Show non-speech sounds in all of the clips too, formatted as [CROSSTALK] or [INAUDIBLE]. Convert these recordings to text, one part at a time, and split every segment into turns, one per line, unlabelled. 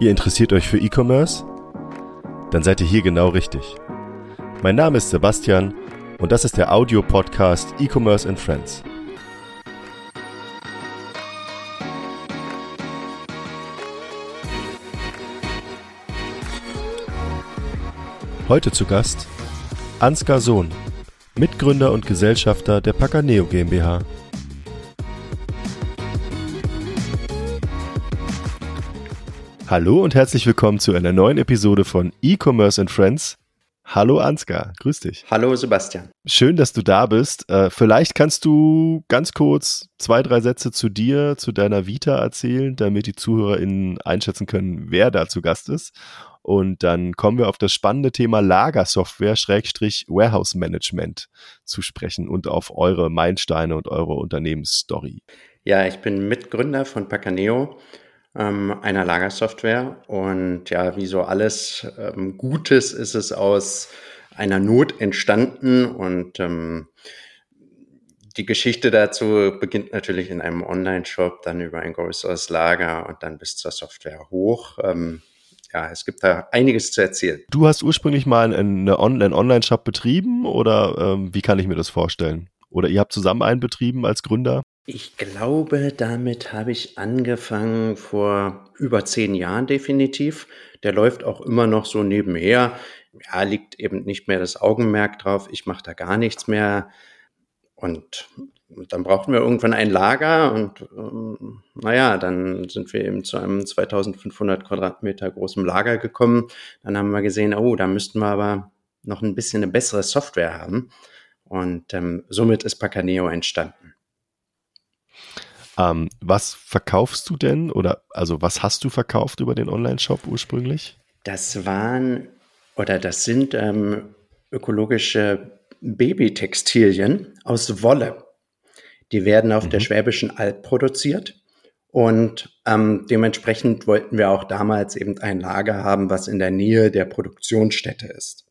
Ihr interessiert euch für E-Commerce? Dann seid ihr hier genau richtig. Mein Name ist Sebastian und das ist der Audio-Podcast E-Commerce and Friends. Heute zu Gast Ansgar Sohn, Mitgründer und Gesellschafter der Pacaneo GmbH. Hallo und herzlich willkommen zu einer neuen Episode von E-Commerce and Friends. Hallo Ansgar, grüß dich.
Hallo Sebastian.
Schön, dass du da bist. Äh, vielleicht kannst du ganz kurz zwei, drei Sätze zu dir, zu deiner Vita erzählen, damit die ZuhörerInnen einschätzen können, wer da zu Gast ist. Und dann kommen wir auf das spannende Thema Lagersoftware, Schrägstrich Warehouse Management zu sprechen und auf eure Meilensteine und eure Unternehmensstory.
Ja, ich bin Mitgründer von Pacaneo ähm, einer Lagersoftware. Und ja, wie so alles ähm, Gutes ist es aus einer Not entstanden und ähm, die Geschichte dazu beginnt natürlich in einem Online-Shop, dann über ein größeres Lager und dann bis zur Software hoch. Ähm, ja, es gibt da einiges zu erzählen.
Du hast ursprünglich mal einen, Online-Shop betrieben oder ähm, wie kann ich mir das vorstellen? Oder ihr habt zusammen einen betrieben als Gründer?
Ich glaube, damit habe ich angefangen vor über zehn Jahren definitiv. Der läuft auch immer noch so nebenher. Ja, liegt eben nicht mehr das Augenmerk drauf. Ich mache da gar nichts mehr. Und dann brauchten wir irgendwann ein Lager und ähm, naja, dann sind wir eben zu einem 2500 Quadratmeter großen Lager gekommen. Dann haben wir gesehen, oh, da müssten wir aber noch ein bisschen eine bessere Software haben. Und ähm, somit ist Pacaneo entstanden.
Ähm, was verkaufst du denn oder also was hast du verkauft über den Online-Shop ursprünglich?
Das waren oder das sind ähm, ökologische Babytextilien aus Wolle. Die werden auf mhm. der Schwäbischen Alb produziert und ähm, dementsprechend wollten wir auch damals eben ein Lager haben, was in der Nähe der Produktionsstätte ist.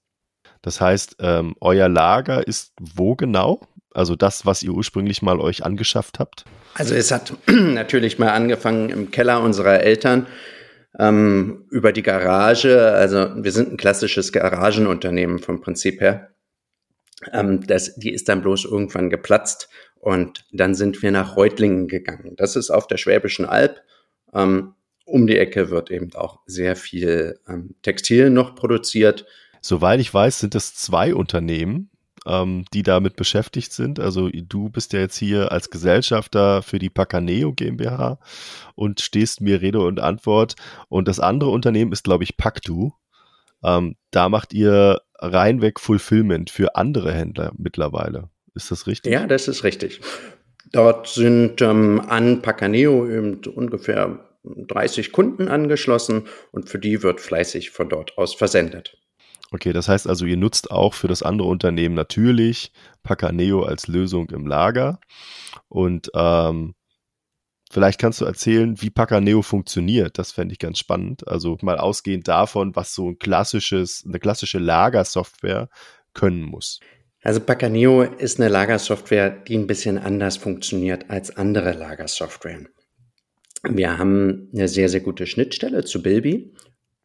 Das heißt, ähm, euer Lager ist wo genau? Also das, was ihr ursprünglich mal euch angeschafft habt?
Also es hat [CLEARS THROAT] natürlich mal angefangen im Keller unserer Eltern ähm, über die Garage. Also wir sind ein klassisches Garagenunternehmen vom Prinzip her. Ähm, das, die ist dann bloß irgendwann geplatzt und dann sind wir nach Reutlingen gegangen. Das ist auf der Schwäbischen Alb. Ähm, um die Ecke wird eben auch sehr viel ähm, Textil noch produziert.
Soweit ich weiß, sind es zwei Unternehmen, ähm, die damit beschäftigt sind. Also du bist ja jetzt hier als Gesellschafter für die Pacaneo GmbH und stehst mir Rede und Antwort. Und das andere Unternehmen ist, glaube ich, Pactu. Ähm, da macht ihr reinweg Fulfillment für andere Händler mittlerweile. Ist das richtig?
Ja, das ist richtig. Dort sind ähm, an Pacaneo eben ungefähr 30 Kunden angeschlossen und für die wird fleißig von dort aus versendet.
Okay, das heißt also, ihr nutzt auch für das andere Unternehmen natürlich Pacaneo als Lösung im Lager. Und ähm, vielleicht kannst du erzählen, wie Pacaneo funktioniert. Das fände ich ganz spannend. Also mal ausgehend davon, was so ein klassisches, eine klassische Lagersoftware können muss.
Also Pacaneo ist eine Lagersoftware, die ein bisschen anders funktioniert als andere Lagersoftware. Wir haben eine sehr, sehr gute Schnittstelle zu Bilby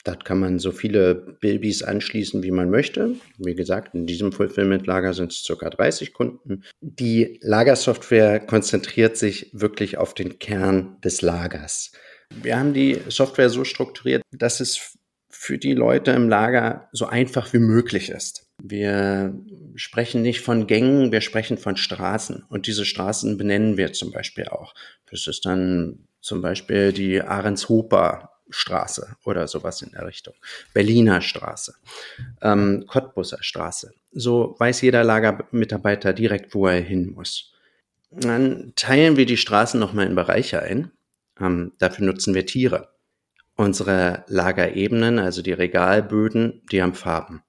Dort kann man so viele Bilbys anschließen, wie man möchte. Wie gesagt, in diesem Fulfillment-Lager sind es ca. 30 Kunden. Die Lagersoftware konzentriert sich wirklich auf den Kern des Lagers. Wir haben die Software so strukturiert, dass es für die Leute im Lager so einfach wie möglich ist. Wir sprechen nicht von Gängen, wir sprechen von Straßen. Und diese Straßen benennen wir zum Beispiel auch. Das ist dann zum Beispiel die Ahrenshofer Straße oder sowas in der Richtung. Berliner Straße, ähm, Cottbusser Straße. So weiß jeder Lagermitarbeiter direkt, wo er hin muss. Dann teilen wir die Straßen nochmal in Bereiche ein. Ähm, dafür nutzen wir Tiere. Unsere Lagerebenen, also die Regalböden, die haben Farben.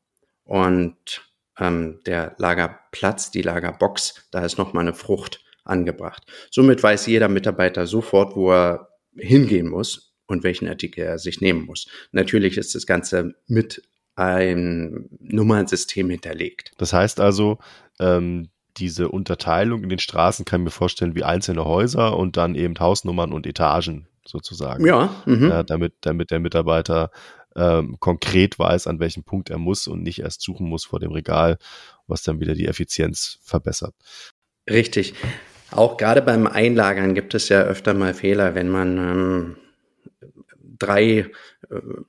Und ähm, der Lagerplatz, die Lagerbox, da ist nochmal eine Frucht angebracht. Somit weiß jeder Mitarbeiter sofort, wo er hingehen muss und welchen Artikel er sich nehmen muss. Natürlich ist das Ganze mit einem Nummernsystem hinterlegt.
Das heißt also, ähm, diese Unterteilung in den Straßen kann ich mir vorstellen wie einzelne Häuser und dann eben Hausnummern und Etagen sozusagen.
Ja. Mhm.
ja damit, damit der Mitarbeiter ähm, konkret weiß, an welchem Punkt er muss und nicht erst suchen muss vor dem Regal, was dann wieder die Effizienz verbessert.
Richtig. Auch gerade beim Einlagern gibt es ja öfter mal Fehler, wenn man ähm, drei äh,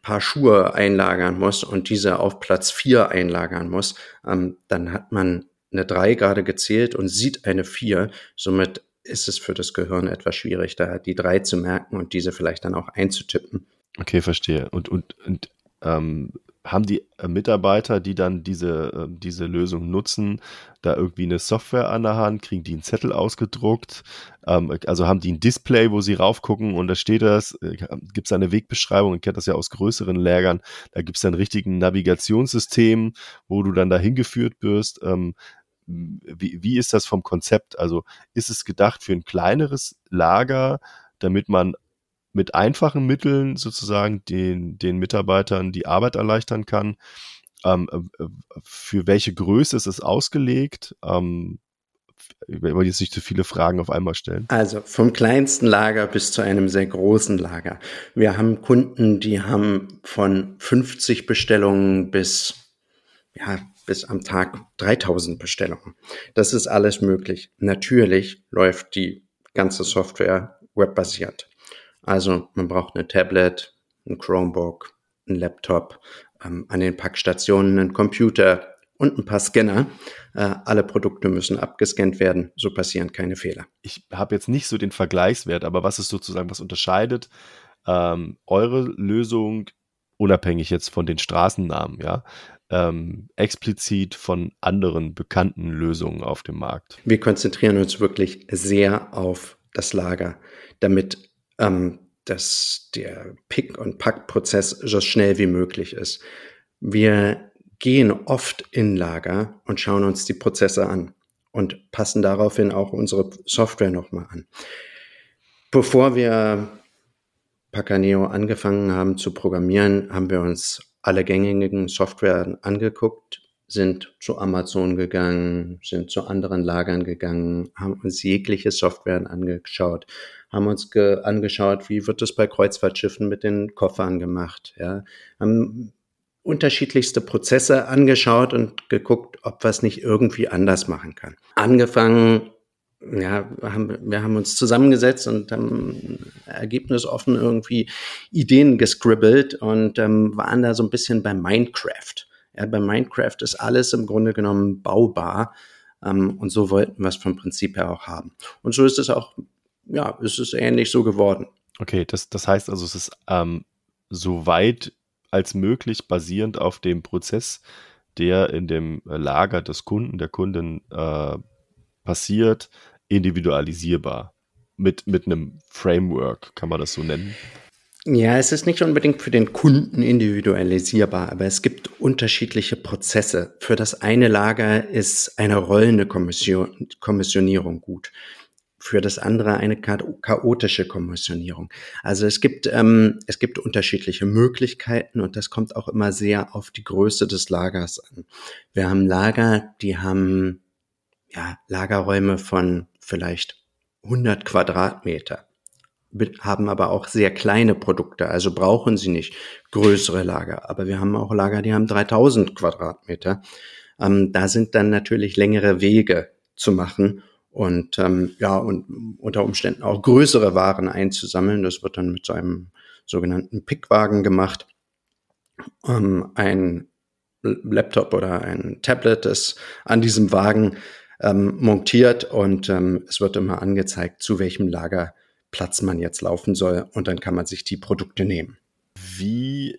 Paar Schuhe einlagern muss und diese auf Platz vier einlagern muss, ähm, dann hat man eine drei gerade gezählt und sieht eine vier. Somit ist es für das Gehirn etwas schwierig, da die drei zu merken und diese vielleicht dann auch einzutippen.
Okay, verstehe. Und, und, und ähm, haben die äh, Mitarbeiter, die dann diese, äh, diese Lösung nutzen, da irgendwie eine Software an der Hand, kriegen die einen Zettel ausgedruckt, ähm, also haben die ein Display, wo sie raufgucken und da steht das, äh, gibt es eine Wegbeschreibung, ich kenne das ja aus größeren Lägern, da gibt es dann richtigen Navigationssystem, wo du dann dahin geführt wirst. Ähm, wie, wie ist das vom Konzept? Also ist es gedacht für ein kleineres Lager, damit man mit einfachen Mitteln sozusagen den, den Mitarbeitern die Arbeit erleichtern kann. Ähm, äh, für welche Größe ist es ausgelegt? Ähm, ich will jetzt nicht zu viele Fragen auf einmal stellen.
Also vom kleinsten Lager bis zu einem sehr großen Lager. Wir haben Kunden, die haben von 50 Bestellungen bis, ja, bis am Tag 3000 Bestellungen. Das ist alles möglich. Natürlich läuft die ganze Software webbasiert. Also man braucht eine Tablet, ein Chromebook, ein Laptop, ähm, an den Packstationen einen Computer und ein paar Scanner. Äh, alle Produkte müssen abgescannt werden, so passieren keine Fehler.
Ich habe jetzt nicht so den Vergleichswert, aber was ist sozusagen, was unterscheidet ähm, eure Lösung, unabhängig jetzt von den Straßennamen, ja, ähm, explizit von anderen bekannten Lösungen auf dem Markt?
Wir konzentrieren uns wirklich sehr auf das Lager, damit ähm, dass der Pick- und Packprozess so schnell wie möglich ist. Wir gehen oft in Lager und schauen uns die Prozesse an und passen daraufhin auch unsere Software nochmal an. Bevor wir Pacaneo angefangen haben zu programmieren, haben wir uns alle gängigen Software angeguckt, sind zu Amazon gegangen, sind zu anderen Lagern gegangen, haben uns jegliche Software angeschaut, haben uns angeschaut, wie wird es bei Kreuzfahrtschiffen mit den Koffern gemacht, ja, haben unterschiedlichste Prozesse angeschaut und geguckt, ob es nicht irgendwie anders machen kann. Angefangen, ja, haben, wir haben uns zusammengesetzt und haben ergebnisoffen irgendwie Ideen gescribbelt und ähm, waren da so ein bisschen bei Minecraft. Ja, bei Minecraft ist alles im Grunde genommen baubar. Ähm, und so wollten wir es vom Prinzip her auch haben. Und so ist es auch, ja, ist es ähnlich so geworden.
Okay, das, das heißt also, es ist ähm, so weit als möglich basierend auf dem Prozess, der in dem Lager des Kunden, der Kundin äh, passiert, individualisierbar. Mit, mit einem Framework, kann man das so nennen?
Ja, es ist nicht unbedingt für den Kunden individualisierbar, aber es gibt unterschiedliche Prozesse. Für das eine Lager ist eine rollende Kommission, Kommissionierung gut. Für das andere eine chaotische Kommissionierung. Also es gibt, ähm, es gibt unterschiedliche Möglichkeiten und das kommt auch immer sehr auf die Größe des Lagers an. Wir haben Lager, die haben ja, Lagerräume von vielleicht 100 Quadratmeter haben aber auch sehr kleine Produkte, also brauchen sie nicht größere Lager. Aber wir haben auch Lager, die haben 3000 Quadratmeter. Ähm, da sind dann natürlich längere Wege zu machen und ähm, ja und unter Umständen auch größere Waren einzusammeln. Das wird dann mit so einem sogenannten Pickwagen gemacht. Ähm, ein Laptop oder ein Tablet ist an diesem Wagen ähm, montiert und ähm, es wird immer angezeigt, zu welchem Lager Platz man jetzt laufen soll und dann kann man sich die Produkte nehmen.
Wie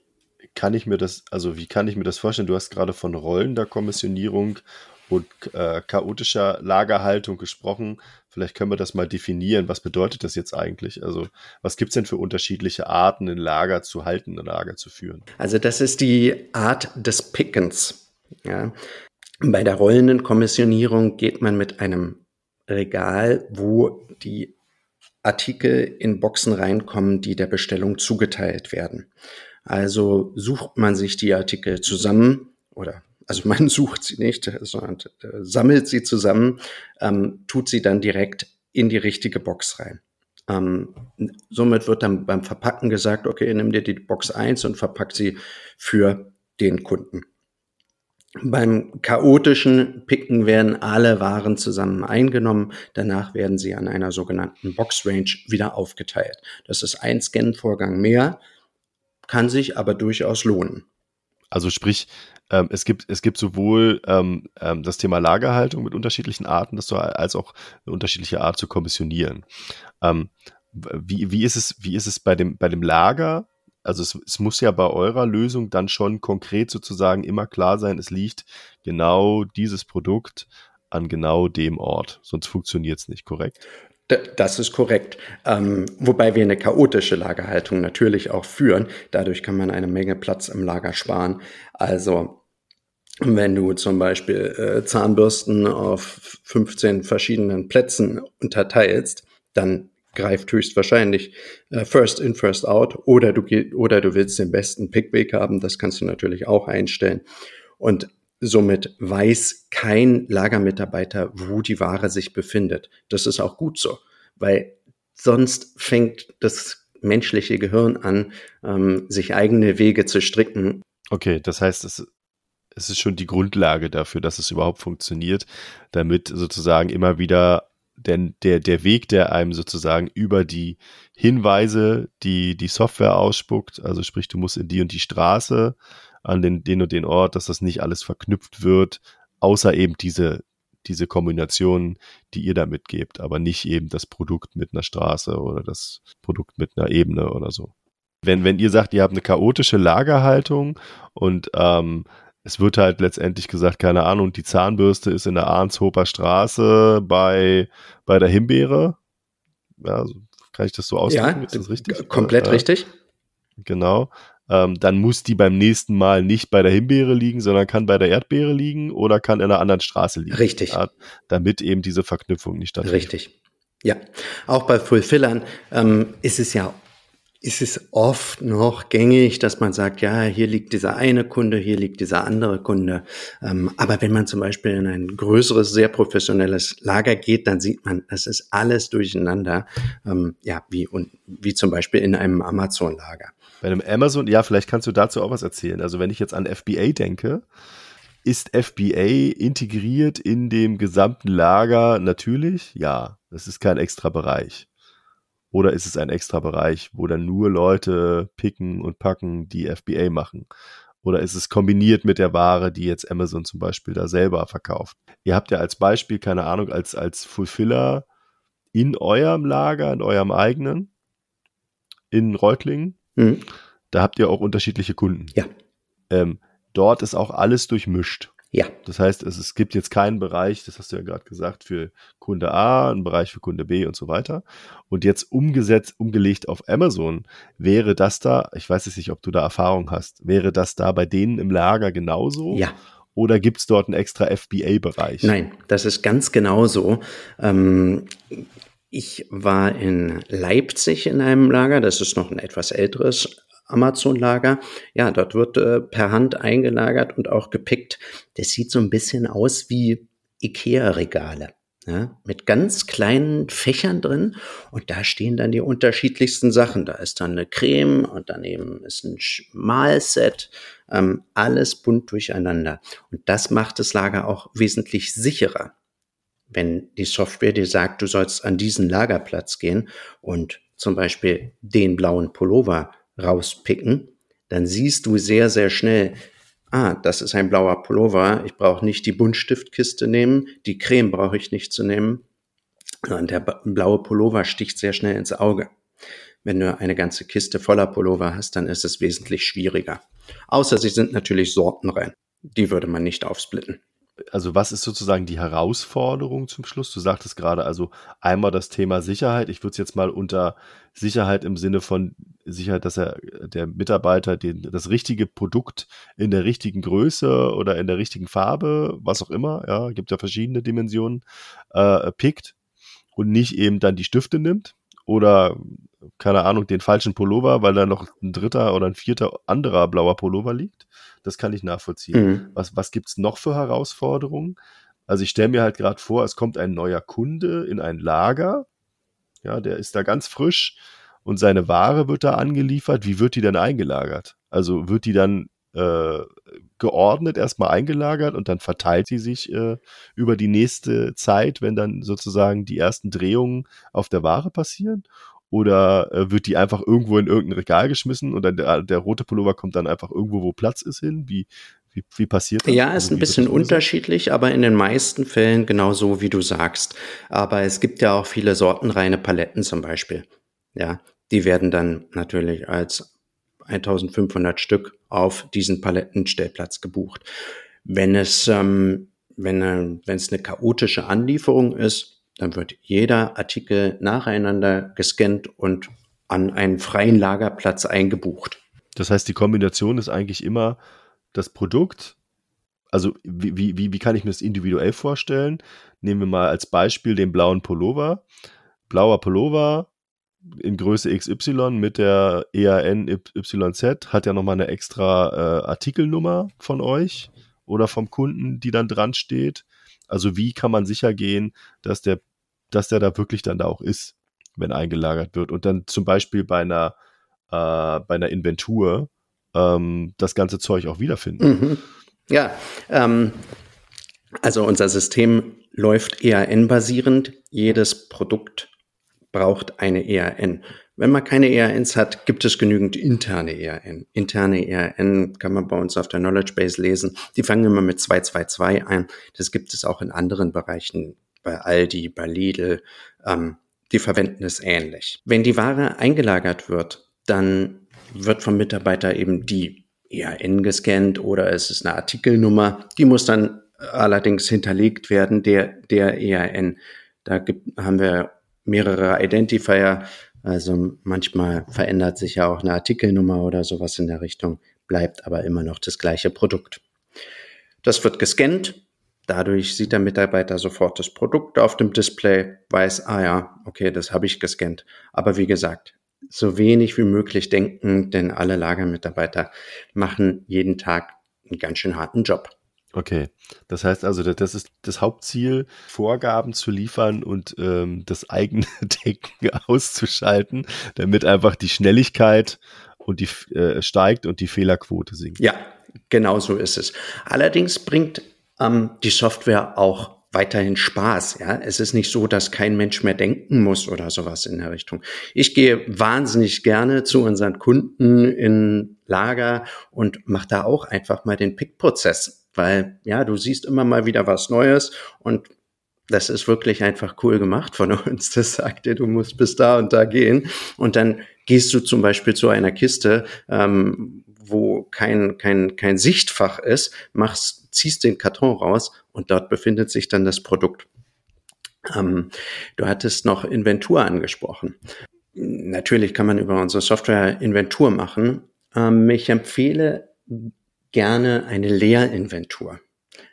kann ich mir das, also wie kann ich mir das vorstellen? Du hast gerade von rollender Kommissionierung und äh, chaotischer Lagerhaltung gesprochen. Vielleicht können wir das mal definieren. Was bedeutet das jetzt eigentlich? Also, was gibt es denn für unterschiedliche Arten, ein Lager zu halten, ein Lager zu führen?
Also, das ist die Art des Pickens. Ja. Bei der rollenden Kommissionierung geht man mit einem Regal, wo die Artikel in Boxen reinkommen, die der Bestellung zugeteilt werden. Also sucht man sich die Artikel zusammen oder also man [LAUGHS] sucht sie nicht, sondern äh, sammelt sie zusammen, ähm, tut sie dann direkt in die richtige Box rein. Ähm, somit wird dann beim Verpacken gesagt, okay, nimm dir die Box 1 und verpack sie für den Kunden. Beim chaotischen Picken werden alle Waren zusammen eingenommen. Danach werden sie an einer sogenannten Box Range wieder aufgeteilt. Das ist ein Scan-Vorgang mehr, kann sich aber durchaus lohnen.
Also sprich, ähm, es gibt es gibt sowohl ähm, ähm, das Thema Lagerhaltung mit unterschiedlichen Arten, das so, als auch eine unterschiedliche Art zu kommissionieren. Ähm, wie, wie ist es wie ist es bei dem bei dem Lager? Also es, es muss ja bei eurer Lösung dann schon konkret sozusagen immer klar sein, es liegt genau dieses Produkt an genau dem Ort, sonst funktioniert es nicht, korrekt?
Das ist korrekt. Ähm, wobei wir eine chaotische Lagerhaltung natürlich auch führen. Dadurch kann man eine Menge Platz im Lager sparen. Also wenn du zum Beispiel äh, Zahnbürsten auf 15 verschiedenen Plätzen unterteilst, dann greift höchstwahrscheinlich äh, First in, First out oder du, oder du willst den besten Pickweg haben. Das kannst du natürlich auch einstellen. Und Somit weiß kein Lagermitarbeiter, wo die Ware sich befindet. Das ist auch gut so, weil sonst fängt das menschliche Gehirn an, ähm, sich eigene Wege zu stricken.
Okay, das heißt, es, es ist schon die Grundlage dafür, dass es überhaupt funktioniert, damit sozusagen immer wieder denn der, der Weg, der einem sozusagen über die Hinweise, die die Software ausspuckt, also sprich, du musst in die und die Straße, an den, den und den Ort, dass das nicht alles verknüpft wird, außer eben diese, diese Kombination, die ihr da mitgebt, aber nicht eben das Produkt mit einer Straße oder das Produkt mit einer Ebene oder so. Wenn, wenn ihr sagt, ihr habt eine chaotische Lagerhaltung und ähm, es wird halt letztendlich gesagt, keine Ahnung, die Zahnbürste ist in der Arnshofer Straße bei, bei der Himbeere. Ja, kann ich das so ausdrücken?
Ja, ist das richtig? Komplett äh, richtig.
Genau ähm, dann muss die beim nächsten Mal nicht bei der Himbeere liegen, sondern kann bei der Erdbeere liegen oder kann in einer anderen Straße liegen.
Richtig. Ja,
damit eben diese Verknüpfung nicht stattfindet.
Richtig. Ja, auch bei Fulfillern ähm, ist es ja ist es oft noch gängig, dass man sagt, ja, hier liegt dieser eine Kunde, hier liegt dieser andere Kunde. Ähm, aber wenn man zum Beispiel in ein größeres, sehr professionelles Lager geht, dann sieht man, das ist alles durcheinander, ähm, ja, wie, und, wie zum Beispiel in einem Amazon-Lager.
Bei einem Amazon, ja, vielleicht kannst du dazu auch was erzählen. Also wenn ich jetzt an FBA denke, ist FBA integriert in dem gesamten Lager? Natürlich, ja. Das ist kein extra Bereich. Oder ist es ein extra Bereich, wo dann nur Leute picken und packen, die FBA machen? Oder ist es kombiniert mit der Ware, die jetzt Amazon zum Beispiel da selber verkauft? Ihr habt ja als Beispiel, keine Ahnung, als, als Fulfiller in eurem Lager, in eurem eigenen, in Reutlingen, Mhm. Da habt ihr auch unterschiedliche Kunden.
Ja.
Ähm, dort ist auch alles durchmischt.
Ja.
Das heißt, es, es gibt jetzt keinen Bereich, das hast du ja gerade gesagt, für Kunde A, einen Bereich für Kunde B und so weiter. Und jetzt umgesetzt, umgelegt auf Amazon, wäre das da, ich weiß jetzt nicht, ob du da Erfahrung hast, wäre das da bei denen im Lager genauso?
Ja.
Oder gibt es dort einen extra FBA-Bereich?
Nein, das ist ganz genauso. Ähm, ich war in Leipzig in einem Lager, das ist noch ein etwas älteres Amazon-Lager. Ja, dort wird äh, per Hand eingelagert und auch gepickt. Das sieht so ein bisschen aus wie Ikea-Regale. Ja, mit ganz kleinen Fächern drin und da stehen dann die unterschiedlichsten Sachen. Da ist dann eine Creme und daneben ist ein Malset, ähm, alles bunt durcheinander. Und das macht das Lager auch wesentlich sicherer wenn die Software dir sagt, du sollst an diesen Lagerplatz gehen und zum Beispiel den blauen Pullover rauspicken, dann siehst du sehr, sehr schnell, ah, das ist ein blauer Pullover, ich brauche nicht die Buntstiftkiste nehmen, die Creme brauche ich nicht zu nehmen. Und der blaue Pullover sticht sehr schnell ins Auge. Wenn du eine ganze Kiste voller Pullover hast, dann ist es wesentlich schwieriger. Außer sie sind natürlich sortenrein. Die würde man nicht aufsplitten
also was ist sozusagen die Herausforderung zum Schluss? Du sagtest gerade also einmal das Thema Sicherheit. Ich würde es jetzt mal unter Sicherheit im Sinne von Sicherheit, dass er der Mitarbeiter den, das richtige Produkt in der richtigen Größe oder in der richtigen Farbe, was auch immer, ja, gibt ja verschiedene Dimensionen, äh, pickt und nicht eben dann die Stifte nimmt oder keine Ahnung, den falschen Pullover, weil da noch ein dritter oder ein vierter anderer blauer Pullover liegt. Das kann ich nachvollziehen. Mhm. Was, was gibt's noch für Herausforderungen? Also ich stelle mir halt gerade vor, es kommt ein neuer Kunde in ein Lager. ja, der ist da ganz frisch und seine Ware wird da angeliefert. Wie wird die dann eingelagert? Also wird die dann äh, geordnet erstmal eingelagert und dann verteilt sie sich äh, über die nächste Zeit, wenn dann sozusagen die ersten Drehungen auf der Ware passieren? Oder äh, wird die einfach irgendwo in irgendein Regal geschmissen und dann der, der rote Pullover kommt dann einfach irgendwo, wo Platz ist hin? Wie, wie, wie passiert das?
Ja, ist
also,
ein bisschen unterschiedlich, aber in den meisten Fällen genau so, wie du sagst. Aber es gibt ja auch viele sortenreine Paletten zum Beispiel. Ja, die werden dann natürlich als 1500 Stück auf diesen Palettenstellplatz gebucht. Wenn es, ähm, wenn, äh, wenn es eine chaotische Anlieferung ist, dann wird jeder Artikel nacheinander gescannt und an einen freien Lagerplatz eingebucht.
Das heißt, die Kombination ist eigentlich immer das Produkt. Also wie, wie, wie kann ich mir das individuell vorstellen? Nehmen wir mal als Beispiel den blauen Pullover. Blauer Pullover in Größe XY mit der EAN YZ hat ja nochmal eine extra äh, Artikelnummer von euch oder vom Kunden, die dann dran steht. Also wie kann man sicher gehen, dass der, dass der da wirklich dann da auch ist, wenn eingelagert wird und dann zum Beispiel bei einer, äh, bei einer Inventur ähm, das ganze Zeug auch wiederfinden.
Mhm. Ja, ähm, also unser System läuft EAN-basierend. Jedes Produkt braucht eine EAN. Wenn man keine EANs hat, gibt es genügend interne EAN. Interne EAN kann man bei uns auf der Knowledge Base lesen. Die fangen immer mit 222 ein. Das gibt es auch in anderen Bereichen, bei Aldi, bei Lidl. Ähm, die verwenden es ähnlich. Wenn die Ware eingelagert wird, dann wird vom Mitarbeiter eben die EAN gescannt oder es ist eine Artikelnummer. Die muss dann allerdings hinterlegt werden, der, der EAN. Da gibt, haben wir mehrere Identifier. Also manchmal verändert sich ja auch eine Artikelnummer oder sowas in der Richtung, bleibt aber immer noch das gleiche Produkt. Das wird gescannt. Dadurch sieht der Mitarbeiter sofort das Produkt auf dem Display, weiß, ah ja, okay, das habe ich gescannt. Aber wie gesagt, so wenig wie möglich denken, denn alle Lagermitarbeiter machen jeden Tag einen ganz schön harten Job.
Okay, das heißt also, das ist das Hauptziel, Vorgaben zu liefern und ähm, das eigene [LAUGHS] Denken auszuschalten, damit einfach die Schnelligkeit und die äh, steigt und die Fehlerquote sinkt.
Ja, genau so ist es. Allerdings bringt ähm, die Software auch weiterhin Spaß. Ja, es ist nicht so, dass kein Mensch mehr denken muss oder sowas in der Richtung. Ich gehe wahnsinnig gerne zu unseren Kunden in Lager und mache da auch einfach mal den Pick-Prozess weil ja, du siehst immer mal wieder was Neues und das ist wirklich einfach cool gemacht von [LAUGHS] uns. Das sagt dir, du musst bis da und da gehen. Und dann gehst du zum Beispiel zu einer Kiste, ähm, wo kein, kein, kein Sichtfach ist, machst, ziehst den Karton raus und dort befindet sich dann das Produkt. Ähm, du hattest noch Inventur angesprochen. Natürlich kann man über unsere Software Inventur machen. Ähm, ich empfehle gerne eine Leerinventur.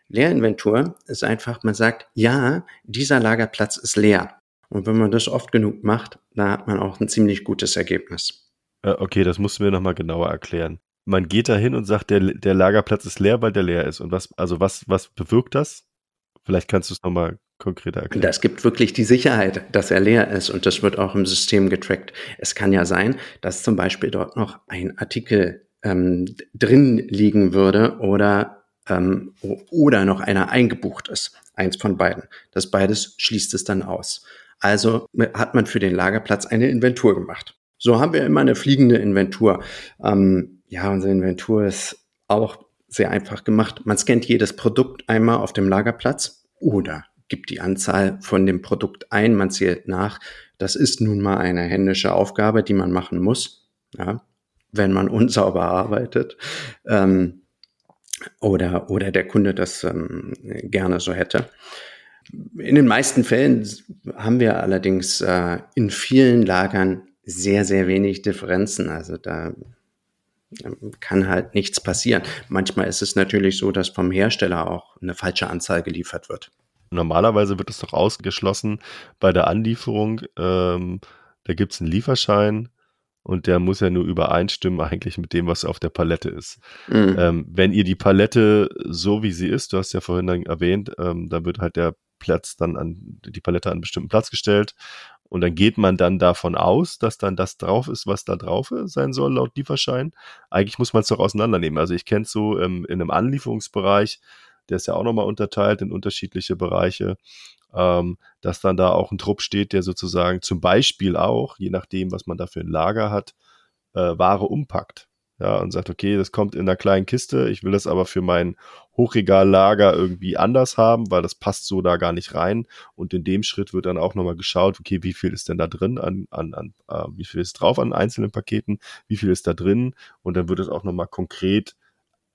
Leerinventur ist einfach, man sagt, ja, dieser Lagerplatz ist leer. Und wenn man das oft genug macht, da hat man auch ein ziemlich gutes Ergebnis.
Äh, okay, das musst du mir nochmal genauer erklären. Man geht da hin und sagt, der, der Lagerplatz ist leer, weil der leer ist. Und was, also was, was bewirkt das? Vielleicht kannst du es nochmal konkreter erklären.
Das gibt wirklich die Sicherheit, dass er leer ist und das wird auch im System getrackt. Es kann ja sein, dass zum Beispiel dort noch ein Artikel ähm, drin liegen würde oder, ähm, oder noch einer eingebucht ist. Eins von beiden. Das beides schließt es dann aus. Also hat man für den Lagerplatz eine Inventur gemacht. So haben wir immer eine fliegende Inventur. Ähm, ja, unsere Inventur ist auch sehr einfach gemacht. Man scannt jedes Produkt einmal auf dem Lagerplatz oder gibt die Anzahl von dem Produkt ein, man zählt nach. Das ist nun mal eine händische Aufgabe, die man machen muss. Ja, wenn man unsauber arbeitet ähm, oder, oder der Kunde das ähm, gerne so hätte. In den meisten Fällen haben wir allerdings äh, in vielen Lagern sehr, sehr wenig Differenzen. Also da ähm, kann halt nichts passieren. Manchmal ist es natürlich so, dass vom Hersteller auch eine falsche Anzahl geliefert wird.
Normalerweise wird es doch ausgeschlossen bei der Anlieferung. Ähm, da gibt es einen Lieferschein und der muss ja nur übereinstimmen eigentlich mit dem, was auf der Palette ist. Mhm. Ähm, wenn ihr die Palette so wie sie ist, du hast ja vorhin dann erwähnt, ähm, da wird halt der Platz dann an die Palette an einen bestimmten Platz gestellt Und dann geht man dann davon aus, dass dann das drauf ist, was da drauf sein soll, laut Lieferschein. Eigentlich muss man es doch auseinandernehmen. Also ich kenne es so ähm, in einem Anlieferungsbereich, der ist ja auch nochmal unterteilt in unterschiedliche Bereiche, ähm, dass dann da auch ein Trupp steht, der sozusagen zum Beispiel auch, je nachdem, was man da für ein Lager hat, äh, Ware umpackt ja, und sagt, okay, das kommt in einer kleinen Kiste, ich will das aber für mein Hochregallager irgendwie anders haben, weil das passt so da gar nicht rein. Und in dem Schritt wird dann auch nochmal geschaut, okay, wie viel ist denn da drin an, an, an äh, wie viel ist drauf an einzelnen Paketen, wie viel ist da drin und dann wird es auch nochmal konkret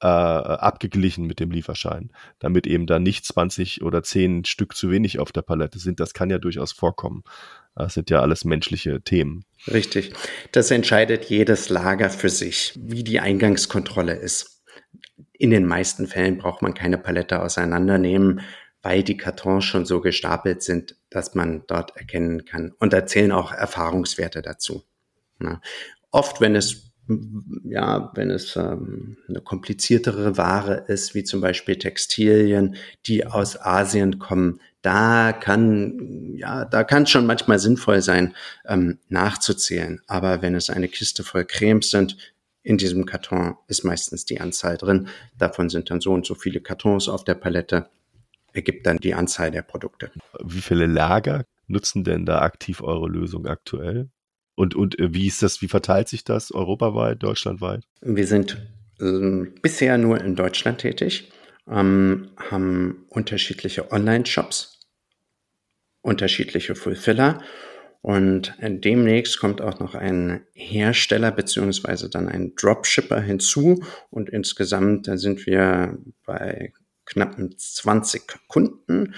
äh, abgeglichen mit dem Lieferschein, damit eben da nicht 20 oder 10 Stück zu wenig auf der Palette sind. Das kann ja durchaus vorkommen. Das sind ja alles menschliche Themen.
Richtig. Das entscheidet jedes Lager für sich, wie die Eingangskontrolle ist. In den meisten Fällen braucht man keine Palette auseinandernehmen, weil die Kartons schon so gestapelt sind, dass man dort erkennen kann. Und da zählen auch Erfahrungswerte dazu. Na, oft, wenn es ja, wenn es ähm, eine kompliziertere Ware ist, wie zum Beispiel Textilien, die aus Asien kommen, da kann, ja, da kann es schon manchmal sinnvoll sein, ähm, nachzuzählen. Aber wenn es eine Kiste voll Cremes sind, in diesem Karton ist meistens die Anzahl drin. Davon sind dann so und so viele Kartons auf der Palette, ergibt dann die Anzahl der Produkte.
Wie viele Lager nutzen denn da aktiv eure Lösung aktuell? Und, und äh, wie ist das, wie verteilt sich das europaweit, deutschlandweit?
Wir sind äh, bisher nur in Deutschland tätig, ähm, haben unterschiedliche Online-Shops, unterschiedliche Fulfiller und demnächst kommt auch noch ein Hersteller beziehungsweise dann ein Dropshipper hinzu und insgesamt sind wir bei knappen 20 Kunden.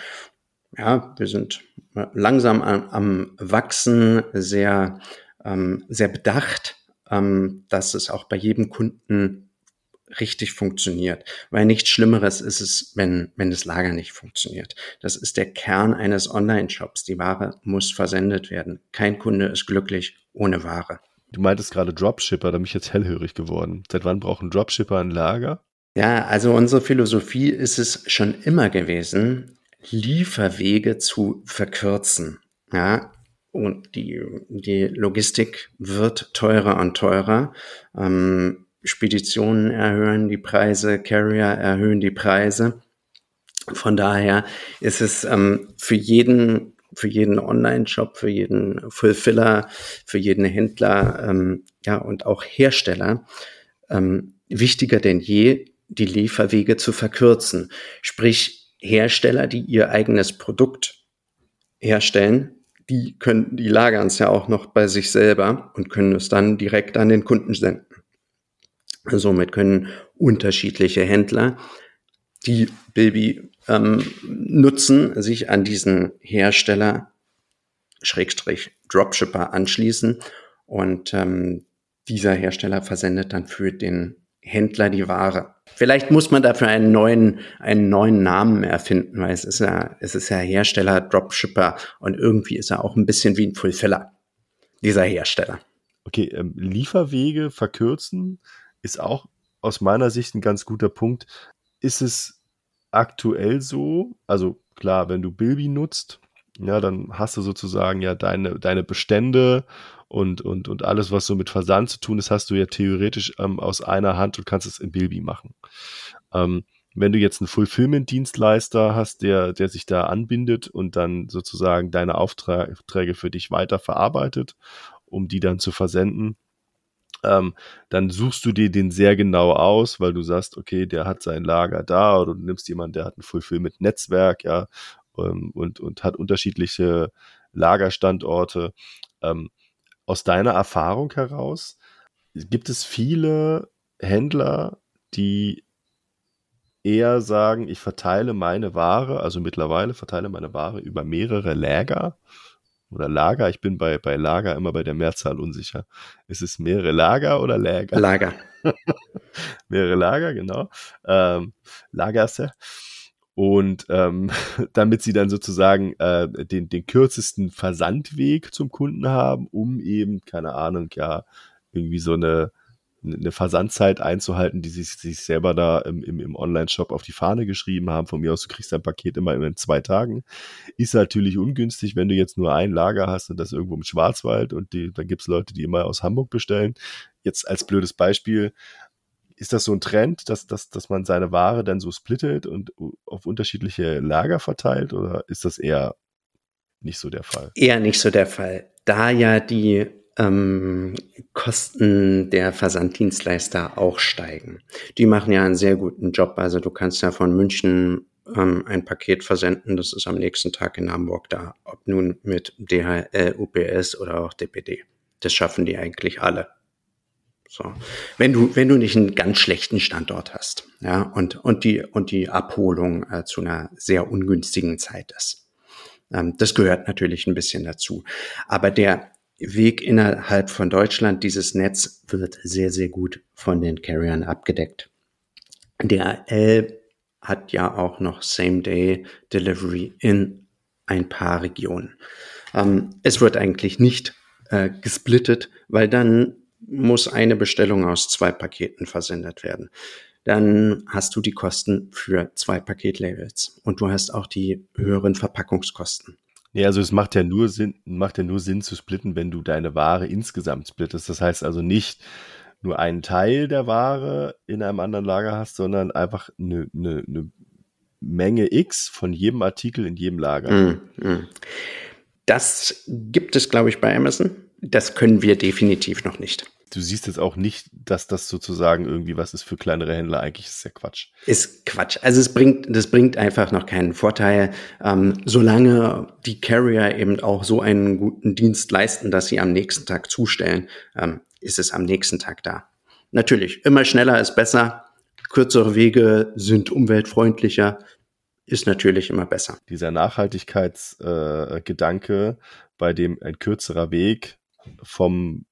Ja, wir sind langsam am, am Wachsen, sehr ähm, sehr bedacht, ähm, dass es auch bei jedem Kunden richtig funktioniert. Weil nichts Schlimmeres ist es, wenn, wenn das Lager nicht funktioniert. Das ist der Kern eines Online-Shops. Die Ware muss versendet werden. Kein Kunde ist glücklich ohne Ware.
Du meintest gerade Dropshipper, da bin ich jetzt hellhörig geworden. Seit wann brauchen Dropshipper ein Lager?
Ja, also unsere Philosophie ist es schon immer gewesen, Lieferwege zu verkürzen. Ja, und die, die Logistik wird teurer und teurer. Ähm, Speditionen erhöhen die Preise, Carrier erhöhen die Preise. Von daher ist es ähm, für jeden für jeden Online-Shop, für jeden Fulfiller, für jeden Händler ähm, ja und auch Hersteller ähm, wichtiger denn je, die Lieferwege zu verkürzen. Sprich Hersteller, die ihr eigenes Produkt herstellen, die können, die lagern es ja auch noch bei sich selber und können es dann direkt an den Kunden senden. Somit können unterschiedliche Händler, die Bilby ähm, nutzen, sich an diesen Hersteller Schrägstrich Dropshipper anschließen und ähm, dieser Hersteller versendet dann für den Händler die Ware. Vielleicht muss man dafür einen neuen, einen neuen Namen erfinden, weil es ist ja, es ist ja Hersteller, Dropshipper und irgendwie ist er auch ein bisschen wie ein Fulfiller, dieser Hersteller.
Okay, ähm, Lieferwege verkürzen ist auch aus meiner Sicht ein ganz guter Punkt. Ist es aktuell so? Also klar, wenn du Bilby nutzt, ja, dann hast du sozusagen ja deine, deine Bestände und, und, und alles, was so mit Versand zu tun ist, hast du ja theoretisch ähm, aus einer Hand und kannst es in Bilby machen. Ähm, wenn du jetzt einen Fulfillment-Dienstleister hast, der, der sich da anbindet und dann sozusagen deine Aufträge für dich weiter verarbeitet, um die dann zu versenden, ähm, dann suchst du dir den sehr genau aus, weil du sagst, okay, der hat sein Lager da oder du nimmst jemanden, der hat ein Fulfillment-Netzwerk, ja, ähm, und, und hat unterschiedliche Lagerstandorte. Ähm, aus deiner Erfahrung heraus, gibt es viele Händler, die eher sagen, ich verteile meine Ware, also mittlerweile verteile meine Ware über mehrere Lager oder Lager. Ich bin bei, bei Lager immer bei der Mehrzahl unsicher. Ist es mehrere Lager oder Lager?
Lager. [LAUGHS]
mehrere Lager, genau. Ähm, Lagerse und ähm, [LAUGHS] damit sie dann sozusagen äh, den, den kürzesten Versandweg zum Kunden haben, um eben, keine Ahnung, ja, irgendwie so eine eine Versandzeit einzuhalten, die sie sich selber da im, im, im Online-Shop auf die Fahne geschrieben haben. Von mir aus, du kriegst dein Paket immer in zwei Tagen. Ist natürlich ungünstig, wenn du jetzt nur ein Lager hast und das irgendwo im Schwarzwald und die, dann gibt es Leute, die immer aus Hamburg bestellen. Jetzt als blödes Beispiel, ist das so ein Trend, dass, dass, dass man seine Ware dann so splittet und auf unterschiedliche Lager verteilt oder ist das eher nicht so der Fall?
Eher nicht so der Fall. Da ja die ähm, Kosten der Versanddienstleister auch steigen. Die machen ja einen sehr guten Job. Also du kannst ja von München ähm, ein Paket versenden, das ist am nächsten Tag in Hamburg da, ob nun mit DHL, UPS oder auch DPD. Das schaffen die eigentlich alle. So. Wenn du, wenn du nicht einen ganz schlechten Standort hast, ja, und, und die, und die Abholung äh, zu einer sehr ungünstigen Zeit ist. Ähm, das gehört natürlich ein bisschen dazu. Aber der Weg innerhalb von Deutschland, dieses Netz wird sehr, sehr gut von den Carriern abgedeckt. DHL hat ja auch noch Same-Day-Delivery in ein paar Regionen. Ähm, es wird eigentlich nicht äh, gesplittet, weil dann muss eine Bestellung aus zwei Paketen versendet werden. Dann hast du die Kosten für zwei Paketlabels und du hast auch die höheren Verpackungskosten.
Ja, also es macht ja nur Sinn, macht ja nur Sinn zu splitten, wenn du deine Ware insgesamt splittest. Das heißt also nicht nur einen Teil der Ware in einem anderen Lager hast, sondern einfach eine, eine, eine Menge X von jedem Artikel in jedem Lager. Mm, mm.
Das gibt es, glaube ich, bei Amazon. Das können wir definitiv noch nicht
du siehst jetzt auch nicht, dass das sozusagen irgendwie was ist für kleinere Händler. Eigentlich ist es ja Quatsch.
Ist Quatsch. Also es bringt, das bringt einfach noch keinen Vorteil, ähm, solange die Carrier eben auch so einen guten Dienst leisten, dass sie am nächsten Tag zustellen, ähm, ist es am nächsten Tag da. Natürlich, immer schneller ist besser. Kürzere Wege sind umweltfreundlicher, ist natürlich immer besser.
Dieser Nachhaltigkeitsgedanke, äh, bei dem ein kürzerer Weg vom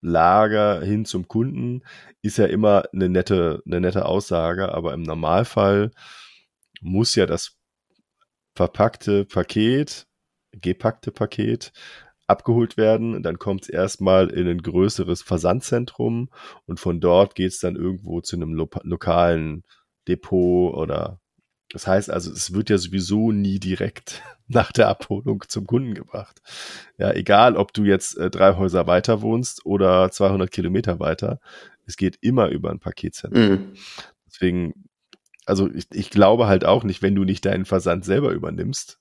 Lager hin zum Kunden ist ja immer eine nette, eine nette Aussage, aber im Normalfall muss ja das verpackte Paket, gepackte Paket abgeholt werden. Dann kommt es erstmal in ein größeres Versandzentrum und von dort geht es dann irgendwo zu einem lo lokalen Depot oder das heißt also, es wird ja sowieso nie direkt [LAUGHS] nach der Abholung zum Kunden gebracht. Ja, egal, ob du jetzt äh, drei Häuser weiter wohnst oder 200 Kilometer weiter, es geht immer über ein Paketzentrum. Mhm. Deswegen, also ich, ich glaube halt auch nicht, wenn du nicht deinen Versand selber übernimmst,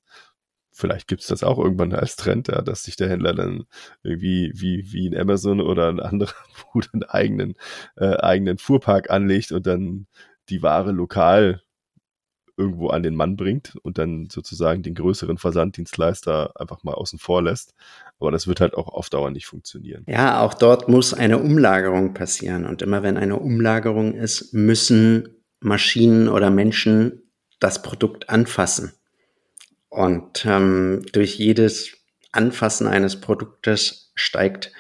vielleicht gibt es das auch irgendwann als Trend, ja, dass sich der Händler dann irgendwie wie, wie in Amazon oder ein anderer [LAUGHS] Bude einen eigenen, äh, eigenen Fuhrpark anlegt und dann die Ware lokal irgendwo an den Mann bringt und dann sozusagen den größeren Versanddienstleister einfach mal außen vor lässt. Aber das wird halt auch auf Dauer nicht funktionieren.
Ja, auch dort muss eine Umlagerung passieren. Und immer wenn eine Umlagerung ist, müssen Maschinen oder Menschen das Produkt anfassen. Und ähm, durch jedes Anfassen eines Produktes steigt,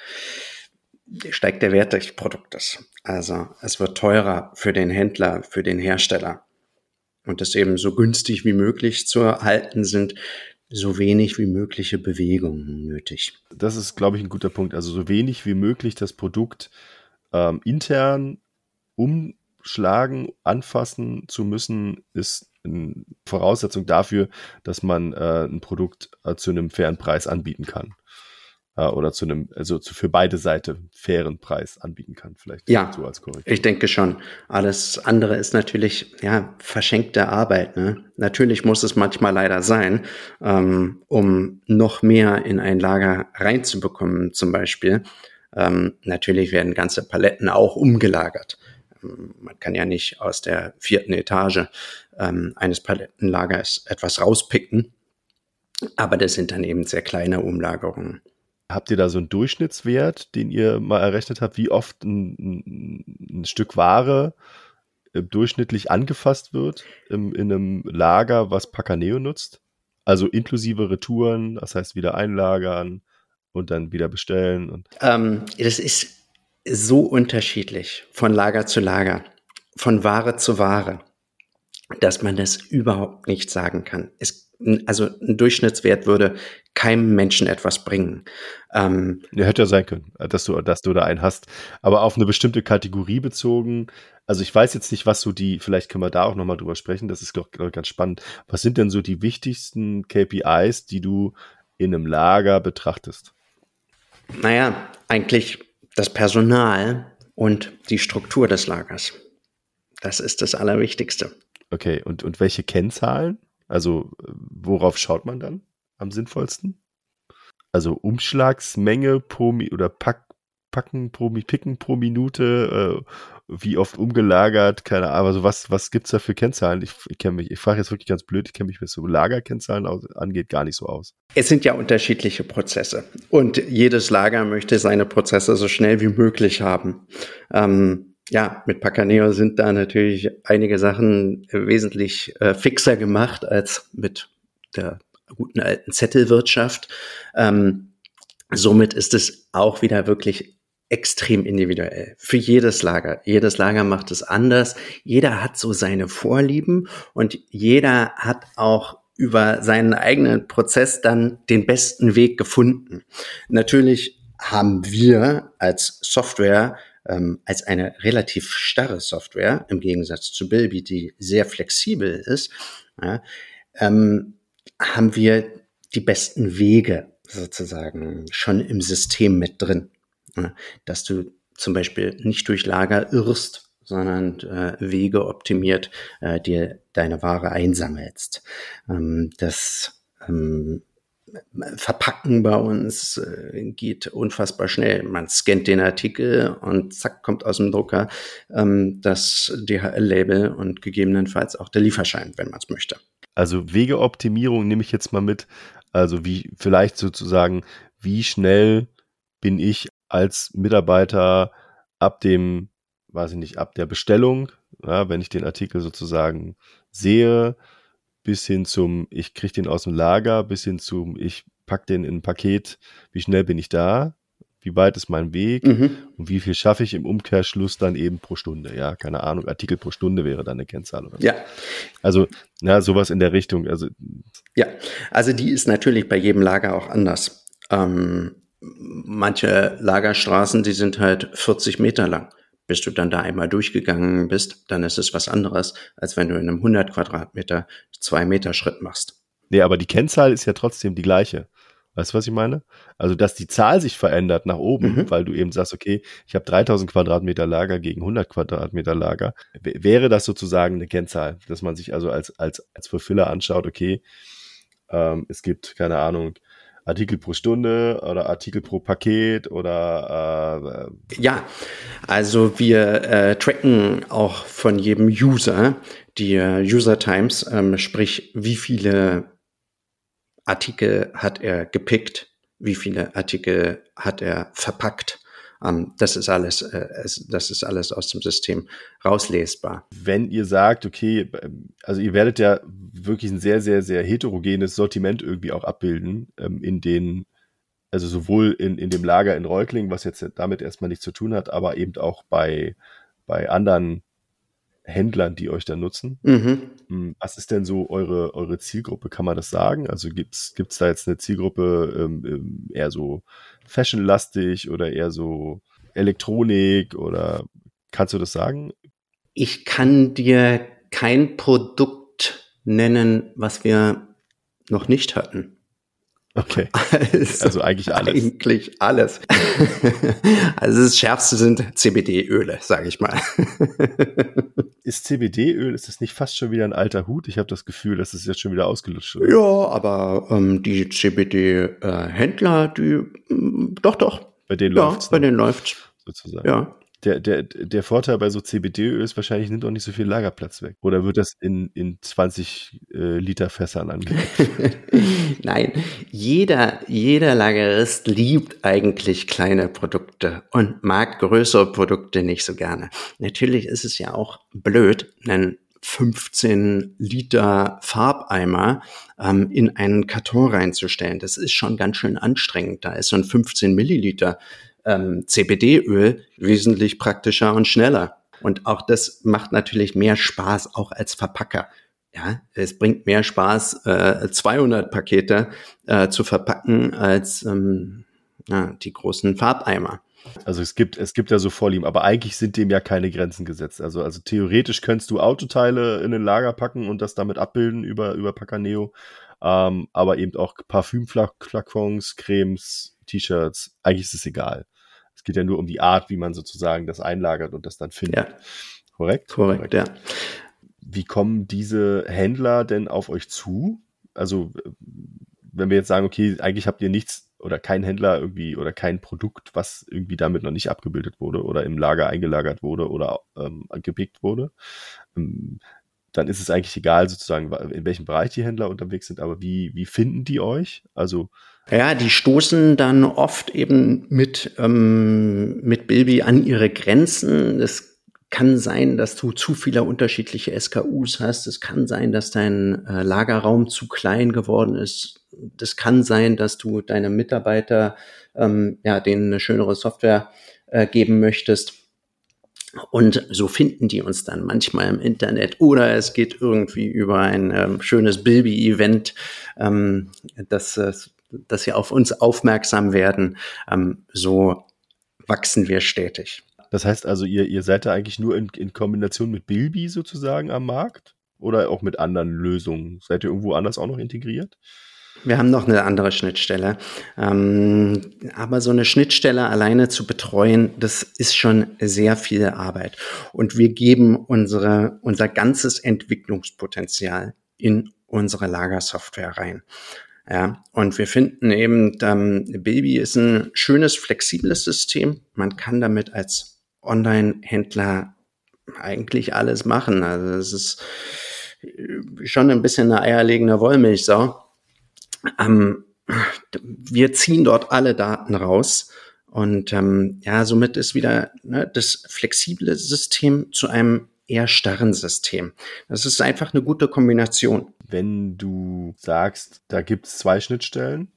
steigt der Wert des Produktes. Also es wird teurer für den Händler, für den Hersteller und das eben so günstig wie möglich zu erhalten sind, so wenig wie mögliche Bewegungen nötig.
Das ist, glaube ich, ein guter Punkt. Also so wenig wie möglich das Produkt ähm, intern umschlagen, anfassen zu müssen, ist eine Voraussetzung dafür, dass man äh, ein Produkt äh, zu einem fairen Preis anbieten kann äh, oder zu einem, also zu, für beide Seiten fairen Preis anbieten kann, vielleicht
ja, so als Korrektur. Ich denke schon. Alles andere ist natürlich ja verschenkte Arbeit. Ne? Natürlich muss es manchmal leider sein, ähm, um noch mehr in ein Lager reinzubekommen, zum Beispiel. Ähm, natürlich werden ganze Paletten auch umgelagert. Ähm, man kann ja nicht aus der vierten Etage ähm, eines Palettenlagers etwas rauspicken. Aber das sind dann eben sehr kleine Umlagerungen.
Habt ihr da so einen Durchschnittswert, den ihr mal errechnet habt, wie oft ein, ein Stück Ware äh, durchschnittlich angefasst wird im, in einem Lager, was Pacaneo nutzt? Also inklusive Retouren, das heißt wieder einlagern und dann wieder bestellen. Und
ähm, das ist so unterschiedlich von Lager zu Lager, von Ware zu Ware, dass man das überhaupt nicht sagen kann. Es, also ein Durchschnittswert würde keinem Menschen etwas bringen.
Ähm, ja, hätte ja sein können, dass du, dass du da einen hast. Aber auf eine bestimmte Kategorie bezogen, also ich weiß jetzt nicht, was so die, vielleicht können wir da auch nochmal drüber sprechen, das ist doch ganz spannend. Was sind denn so die wichtigsten KPIs, die du in einem Lager betrachtest?
Naja, eigentlich das Personal und die Struktur des Lagers. Das ist das Allerwichtigste.
Okay, und, und welche Kennzahlen? Also worauf schaut man dann am sinnvollsten? Also Umschlagsmenge pro oder Pack, Packen pro Picken pro Minute, äh, wie oft umgelagert, keine Ahnung, also was, was gibt's da für Kennzahlen? Ich, ich kenne mich, ich frage jetzt wirklich ganz blöd, ich kenne mich, was so Lagerkennzahlen aus, angeht, gar nicht so aus.
Es sind ja unterschiedliche Prozesse und jedes Lager möchte seine Prozesse so schnell wie möglich haben. Ähm, ja, mit Pacaneo sind da natürlich einige Sachen wesentlich äh, fixer gemacht als mit der guten alten Zettelwirtschaft. Ähm, somit ist es auch wieder wirklich extrem individuell. Für jedes Lager. Jedes Lager macht es anders. Jeder hat so seine Vorlieben und jeder hat auch über seinen eigenen Prozess dann den besten Weg gefunden. Natürlich haben wir als Software ähm, als eine relativ starre Software im Gegensatz zu Bilby, die sehr flexibel ist, ja, ähm, haben wir die besten Wege sozusagen schon im System mit drin. Dass du zum Beispiel nicht durch Lager irrst, sondern äh, Wege optimiert äh, dir deine Ware einsammelst. Ähm, das ähm, Verpacken bei uns äh, geht unfassbar schnell. Man scannt den Artikel und zack, kommt aus dem Drucker ähm, das DHL-Label und gegebenenfalls auch der Lieferschein, wenn man es möchte.
Also Wegeoptimierung nehme ich jetzt mal mit. Also wie vielleicht sozusagen, wie schnell bin ich als Mitarbeiter ab dem, weiß ich nicht, ab der Bestellung, ja, wenn ich den Artikel sozusagen sehe, bis hin zum, ich kriege den aus dem Lager, bis hin zum, ich packe den in ein Paket, wie schnell bin ich da, wie weit ist mein Weg mhm. und wie viel schaffe ich im Umkehrschluss dann eben pro Stunde, ja, keine Ahnung, Artikel pro Stunde wäre dann eine Kennzahl oder so.
Ja.
Also, ja, sowas in der Richtung, also.
Ja, also die ist natürlich bei jedem Lager auch anders. Ähm, manche Lagerstraßen, die sind halt 40 Meter lang bis du dann da einmal durchgegangen bist, dann ist es was anderes, als wenn du in einem 100 Quadratmeter zwei Meter Schritt machst.
Nee, aber die Kennzahl ist ja trotzdem die gleiche. Weißt du, was ich meine? Also, dass die Zahl sich verändert nach oben, mhm. weil du eben sagst, okay, ich habe 3000 Quadratmeter Lager gegen 100 Quadratmeter Lager. Wäre das sozusagen eine Kennzahl, dass man sich also als, als, als Fulfiller anschaut, okay, ähm, es gibt, keine Ahnung, Artikel pro Stunde oder Artikel pro Paket oder
äh, ja, also wir äh, tracken auch von jedem User die äh, User Times, ähm, sprich wie viele Artikel hat er gepickt, wie viele Artikel hat er verpackt ähm, das ist alles, äh, das ist alles aus dem System rauslesbar.
Wenn ihr sagt, okay, also ihr werdet ja wirklich ein sehr, sehr, sehr heterogenes Sortiment irgendwie auch abbilden, ähm, in den, also sowohl in, in dem Lager in Reutling, was jetzt damit erstmal nichts zu tun hat, aber eben auch bei, bei anderen Händlern, die euch da nutzen. Mhm. Hm, was ist denn so eure, eure Zielgruppe? Kann man das sagen? Also gibt es da jetzt eine Zielgruppe ähm, ähm, eher so fashionlastig oder eher so Elektronik oder kannst du das sagen?
Ich kann dir kein Produkt nennen, was wir noch nicht hatten.
Okay. Also, also, eigentlich alles.
Eigentlich alles. [LAUGHS] also das Schärfste sind CBD-Öle, sage ich mal. [LAUGHS]
ist CBD-Öl, ist das nicht fast schon wieder ein alter Hut? Ich habe das Gefühl, dass es jetzt schon wieder ausgelutscht
ist. Ja, aber ähm, die CBD-Händler, die, mh, doch, doch.
Bei denen ja, läuft's.
Bei denen läuft's.
Sozusagen. Ja der, der, der Vorteil bei so CBD-Öl ist wahrscheinlich, nimmt auch nicht so viel Lagerplatz weg. Oder wird das in, in 20 äh, Liter Fässern angelegt? [LAUGHS]
Nein, jeder, jeder Lagerist liebt eigentlich kleine Produkte und mag größere Produkte nicht so gerne. Natürlich ist es ja auch blöd, einen 15 Liter Farbeimer ähm, in einen Karton reinzustellen. Das ist schon ganz schön anstrengend. Da ist so ein 15 Milliliter ähm, CBD-Öl wesentlich praktischer und schneller. Und auch das macht natürlich mehr Spaß, auch als Verpacker. ja, es bringt mehr Spaß, äh, 200 Pakete äh, zu verpacken als ähm, ja, die großen Farbeimer.
Also es gibt, es gibt ja so Vorlieben, aber eigentlich sind dem ja keine Grenzen gesetzt. Also, also theoretisch könntest du Autoteile in ein Lager packen und das damit abbilden über, über Packaneo. Ähm, aber eben auch Parfümflakons, Cremes, T-Shirts. Eigentlich ist es egal. Es geht ja nur um die Art, wie man sozusagen das einlagert und das dann findet. Ja. Korrekt?
Korrekt, ja.
Wie kommen diese Händler denn auf euch zu? Also, wenn wir jetzt sagen, okay, eigentlich habt ihr nichts oder kein Händler irgendwie oder kein Produkt, was irgendwie damit noch nicht abgebildet wurde oder im Lager eingelagert wurde oder ähm, gepickt wurde, ähm, dann ist es eigentlich egal sozusagen, in welchem Bereich die Händler unterwegs sind, aber wie, wie finden die euch? Also
ja, die stoßen dann oft eben mit, ähm, mit Bilby an ihre Grenzen. Es kann sein, dass du zu viele unterschiedliche SKUs hast. Es kann sein, dass dein äh, Lagerraum zu klein geworden ist. Das kann sein, dass du deine Mitarbeiter ähm, ja, denen eine schönere Software äh, geben möchtest. Und so finden die uns dann manchmal im Internet oder es geht irgendwie über ein ähm, schönes Bilby-Event, ähm, dass, dass sie auf uns aufmerksam werden. Ähm, so wachsen wir stetig.
Das heißt also, ihr, ihr seid da eigentlich nur in, in Kombination mit Bilby sozusagen am Markt oder auch mit anderen Lösungen? Seid ihr irgendwo anders auch noch integriert?
Wir haben noch eine andere Schnittstelle. Ähm, aber so eine Schnittstelle alleine zu betreuen, das ist schon sehr viel Arbeit. Und wir geben unsere, unser ganzes Entwicklungspotenzial in unsere Lagersoftware rein. Ja, und wir finden eben, ähm, Baby ist ein schönes, flexibles System. Man kann damit als Online-Händler eigentlich alles machen. Also es ist schon ein bisschen eine eierlegende Wollmilchsau. Ähm, wir ziehen dort alle Daten raus und ähm, ja, somit ist wieder ne, das flexible System zu einem eher starren System. Das ist einfach eine gute Kombination.
Wenn du sagst, da gibt es zwei Schnittstellen,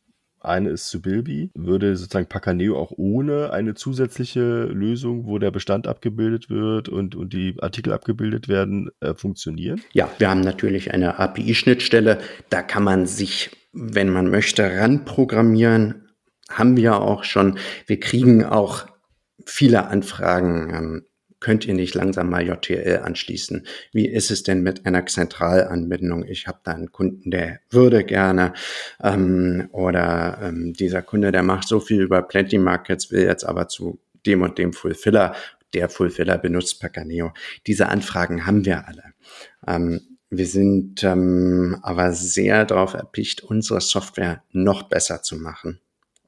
eine ist zu Bilby. Würde sozusagen Pacaneo auch ohne eine zusätzliche Lösung, wo der Bestand abgebildet wird und, und die Artikel abgebildet werden, äh, funktionieren?
Ja, wir haben natürlich eine API-Schnittstelle. Da kann man sich, wenn man möchte, ranprogrammieren. Haben wir auch schon. Wir kriegen auch viele Anfragen. Ähm, könnt ihr nicht langsam mal JTL anschließen? Wie ist es denn mit einer Zentralanbindung? Ich habe da einen Kunden, der würde gerne ähm, oder ähm, dieser Kunde, der macht so viel über Plenty Markets, will jetzt aber zu dem und dem Fulfiller. Der Fulfiller benutzt Pacaneo. Diese Anfragen haben wir alle. Ähm, wir sind ähm, aber sehr darauf erpicht, unsere Software noch besser zu machen.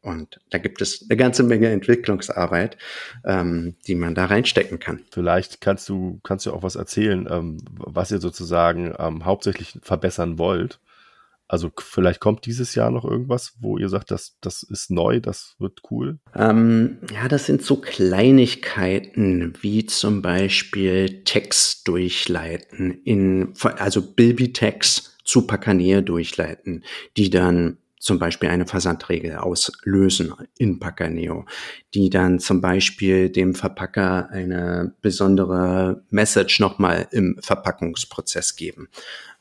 Und da gibt es eine ganze Menge Entwicklungsarbeit, ähm, die man da reinstecken kann.
Vielleicht kannst du, kannst du auch was erzählen, ähm, was ihr sozusagen ähm, hauptsächlich verbessern wollt. Also vielleicht kommt dieses Jahr noch irgendwas, wo ihr sagt, das, das ist neu, das wird cool?
Ähm, ja, das sind so Kleinigkeiten, wie zum Beispiel Text durchleiten, in, also Bilby-Text zu Pakanäe durchleiten, die dann zum Beispiel eine Versandregel auslösen in Packaneo, die dann zum Beispiel dem Verpacker eine besondere Message nochmal im Verpackungsprozess geben.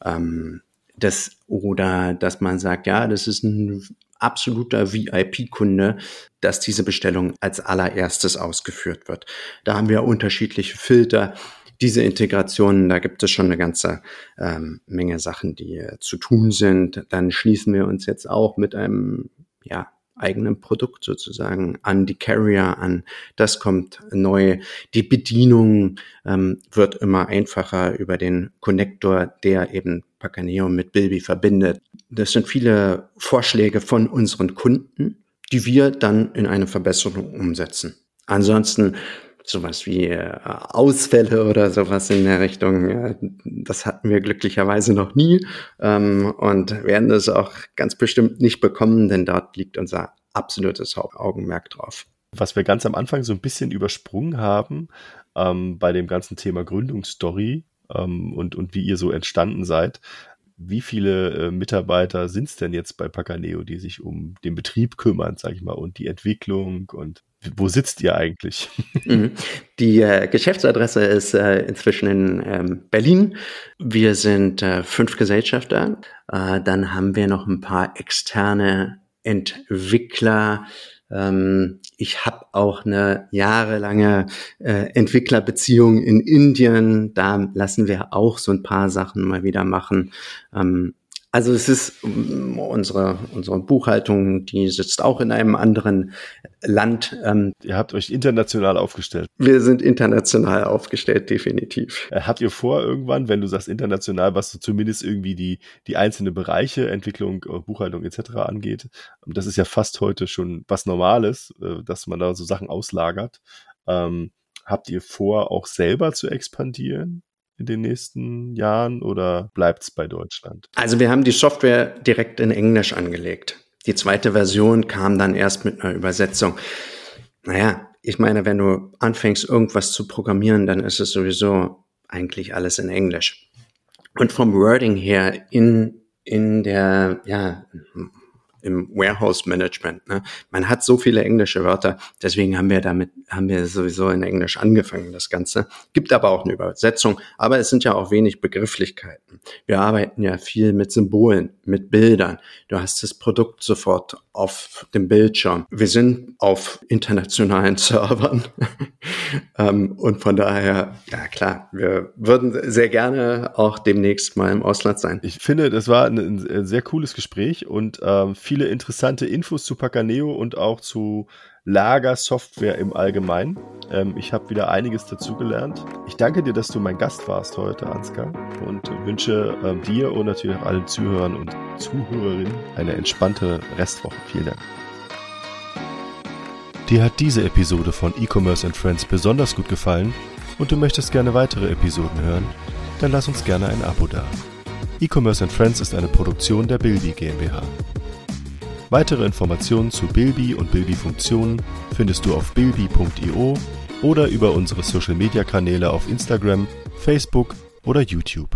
Ähm, das, oder dass man sagt, ja, das ist ein absoluter VIP-Kunde, dass diese Bestellung als allererstes ausgeführt wird. Da haben wir unterschiedliche Filter diese Integrationen, da gibt es schon eine ganze ähm, Menge Sachen, die äh, zu tun sind. Dann schließen wir uns jetzt auch mit einem ja, eigenen Produkt sozusagen an die Carrier an. Das kommt neu. Die Bedienung ähm, wird immer einfacher über den Connector, der eben Pacaneo mit Bilby verbindet. Das sind viele Vorschläge von unseren Kunden, die wir dann in eine Verbesserung umsetzen. Ansonsten sowas wie äh, Ausfälle oder sowas in der Richtung. Äh, das hatten wir glücklicherweise noch nie ähm, und werden es auch ganz bestimmt nicht bekommen, denn dort liegt unser absolutes Hauptaugenmerk drauf.
Was wir ganz am Anfang so ein bisschen übersprungen haben ähm, bei dem ganzen Thema Gründungsstory ähm, und, und wie ihr so entstanden seid, wie viele äh, Mitarbeiter sind es denn jetzt bei Pacaneo, die sich um den Betrieb kümmern, sag ich mal, und die Entwicklung und wo sitzt ihr eigentlich?
Mhm. Die äh, Geschäftsadresse ist äh, inzwischen in ähm, Berlin. Wir sind äh, fünf Gesellschafter. Äh, dann haben wir noch ein paar externe Entwickler. Ähm, ich habe auch eine jahrelange äh, Entwicklerbeziehung in Indien. Da lassen wir auch so ein paar Sachen mal wieder machen. Ähm, also es ist mm, unsere, unsere Buchhaltung, die sitzt auch in einem anderen Land.
Ähm, ihr habt euch international aufgestellt.
Wir sind international aufgestellt, definitiv.
Äh, habt ihr vor irgendwann, wenn du sagst international, was so zumindest irgendwie die, die einzelnen Bereiche, Entwicklung, äh, Buchhaltung etc. angeht, das ist ja fast heute schon was Normales, äh, dass man da so Sachen auslagert. Ähm, habt ihr vor, auch selber zu expandieren? In den nächsten Jahren oder bleibt es bei Deutschland?
Also wir haben die Software direkt in Englisch angelegt. Die zweite Version kam dann erst mit einer Übersetzung. Naja, ich meine, wenn du anfängst, irgendwas zu programmieren, dann ist es sowieso eigentlich alles in Englisch. Und vom Wording her in, in der, ja, im Warehouse Management. Ne? Man hat so viele englische Wörter, deswegen haben wir damit, haben wir sowieso in Englisch angefangen, das Ganze. Gibt aber auch eine Übersetzung, aber es sind ja auch wenig Begrifflichkeiten. Wir arbeiten ja viel mit Symbolen, mit Bildern. Du hast das Produkt sofort auf dem Bildschirm. Wir sind auf internationalen [LAUGHS] Servern ähm, und von daher, ja klar, wir würden sehr gerne auch demnächst mal im Ausland sein.
Ich finde, das war ein, ein sehr cooles Gespräch und ähm, viele interessante Infos zu Pacaneo und auch zu Lagersoftware im Allgemeinen. Ähm, ich habe wieder einiges dazugelernt. Ich danke dir, dass du mein Gast warst heute, Ansgar, und wünsche ähm, dir und natürlich auch allen Zuhörern und Zuhörerinnen eine entspannte Restwoche. Vielen Dank. Dir hat diese Episode von E-Commerce and Friends besonders gut gefallen und du möchtest gerne weitere Episoden hören? Dann lass uns gerne ein Abo da. E-Commerce and Friends ist eine Produktion der Bilby GmbH. Weitere Informationen zu Bilby und Bilby-Funktionen findest du auf bilby.io oder über unsere Social-Media-Kanäle auf Instagram, Facebook oder YouTube.